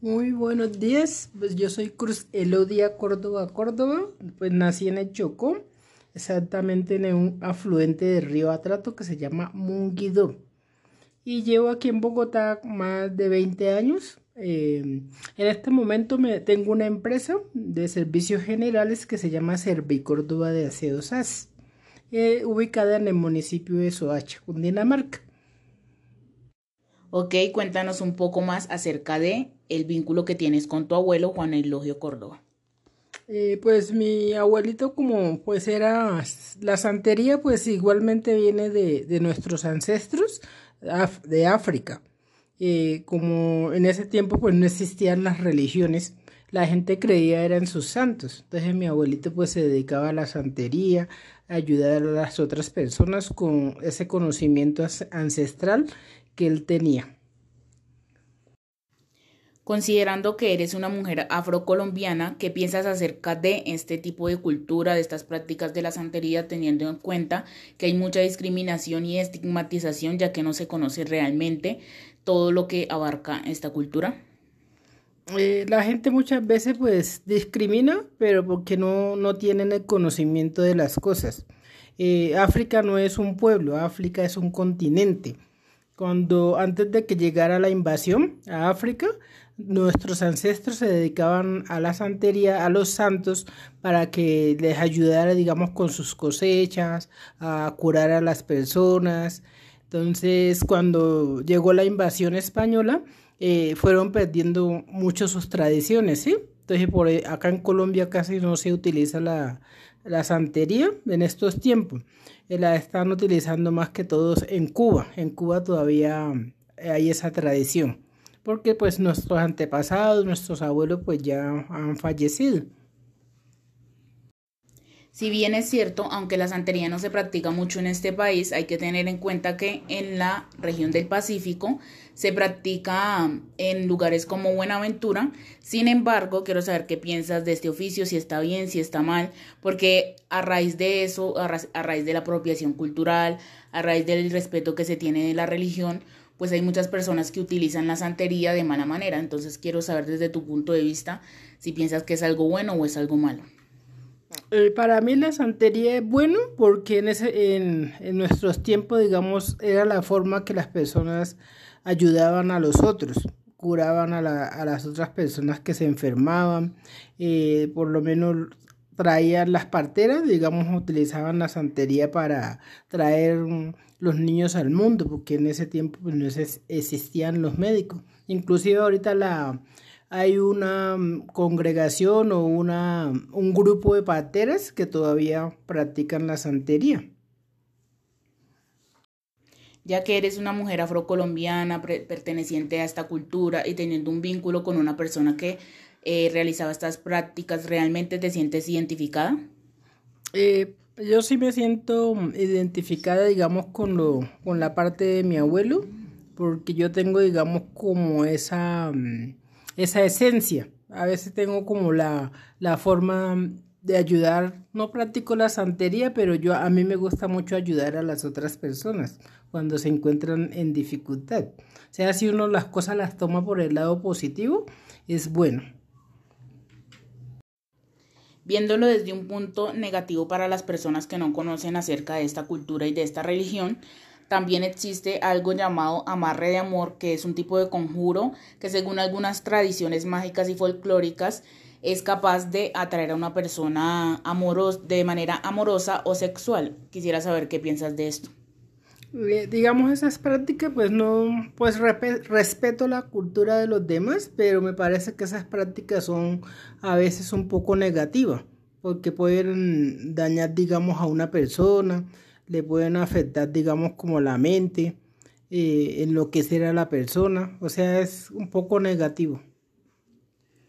Muy buenos días, pues yo soy Cruz Elodia Córdoba Córdoba, pues nací en el exactamente en un afluente del río Atrato que se llama Munguidó. Y llevo aquí en Bogotá más de 20 años. Eh, en este momento me, tengo una empresa de servicios generales que se llama Córdoba de Aseo SAS, eh, ubicada en el municipio de Soacha, Cundinamarca. Ok, cuéntanos un poco más acerca de el vínculo que tienes con tu abuelo Juan Elogio Córdoba. Eh, pues mi abuelito como pues era la santería pues igualmente viene de, nuestros ancestros de África. Eh, como en ese tiempo pues no existían las religiones, la gente creía eran sus santos. Entonces mi abuelito pues se dedicaba a la santería, a ayudar a las otras personas con ese conocimiento ancestral que él tenía. Considerando que eres una mujer afrocolombiana, ¿qué piensas acerca de este tipo de cultura, de estas prácticas de la santería, teniendo en cuenta que hay mucha discriminación y estigmatización, ya que no se conoce realmente todo lo que abarca esta cultura? Eh, la gente muchas veces pues discrimina, pero porque no, no tienen el conocimiento de las cosas. Eh, África no es un pueblo, África es un continente cuando antes de que llegara la invasión a África, nuestros ancestros se dedicaban a la santería, a los santos, para que les ayudara, digamos, con sus cosechas, a curar a las personas. Entonces, cuando llegó la invasión española, eh, fueron perdiendo mucho sus tradiciones, ¿sí? Entonces, por acá en Colombia casi no se utiliza la, la santería en estos tiempos. Eh, la están utilizando más que todos en Cuba. En Cuba todavía eh, hay esa tradición, porque pues nuestros antepasados, nuestros abuelos pues ya han fallecido. Si bien es cierto, aunque la santería no se practica mucho en este país, hay que tener en cuenta que en la región del Pacífico se practica en lugares como Buenaventura. Sin embargo, quiero saber qué piensas de este oficio, si está bien, si está mal, porque a raíz de eso, a, raíz de la apropiación cultural, a raíz del respeto que se tiene de la religión, pues hay muchas personas que utilizan la santería de mala manera. Entonces quiero saber desde tu punto de vista si piensas que es algo bueno o es algo malo. Eh, para mí la santería es bueno porque en, ese, en, nuestros tiempos, digamos, era la forma que las personas ayudaban a los otros, curaban a, las otras personas que se enfermaban, eh, por lo menos traían las parteras, digamos, utilizaban la santería para traer los niños al mundo, porque en ese tiempo pues, no existían los médicos. Inclusive ahorita la, hay una mm, congregación o una, un grupo de pateras que todavía practican la santería. Ya que eres una mujer afrocolombiana perteneciente a esta cultura y teniendo un vínculo con una persona que eh, realizaba estas prácticas, ¿realmente te sientes identificada? Eh, yo sí me siento identificada, digamos, con, lo, con la parte de mi abuelo, porque yo tengo, digamos, como esa... Mm, esa esencia. A veces tengo como la, la forma de ayudar, no practico la santería, pero yo a mí me gusta mucho ayudar a las otras personas cuando se encuentran en dificultad. O sea, si uno las cosas las toma por el lado positivo, es bueno. Viéndolo desde un punto negativo para las personas que no conocen acerca de esta cultura y de esta religión, también existe algo llamado amarre de amor, que es un tipo de conjuro que según algunas tradiciones mágicas y folclóricas es capaz de atraer a una persona amoros de manera amorosa o sexual. Quisiera saber qué piensas de esto. Eh, digamos esas prácticas pues no pues respeto la cultura de los demás pero me parece que esas prácticas son a veces un poco negativas porque pueden dañar digamos a una persona le pueden afectar, digamos, como la mente, eh, enloquecer a la persona, o sea, es un poco negativo.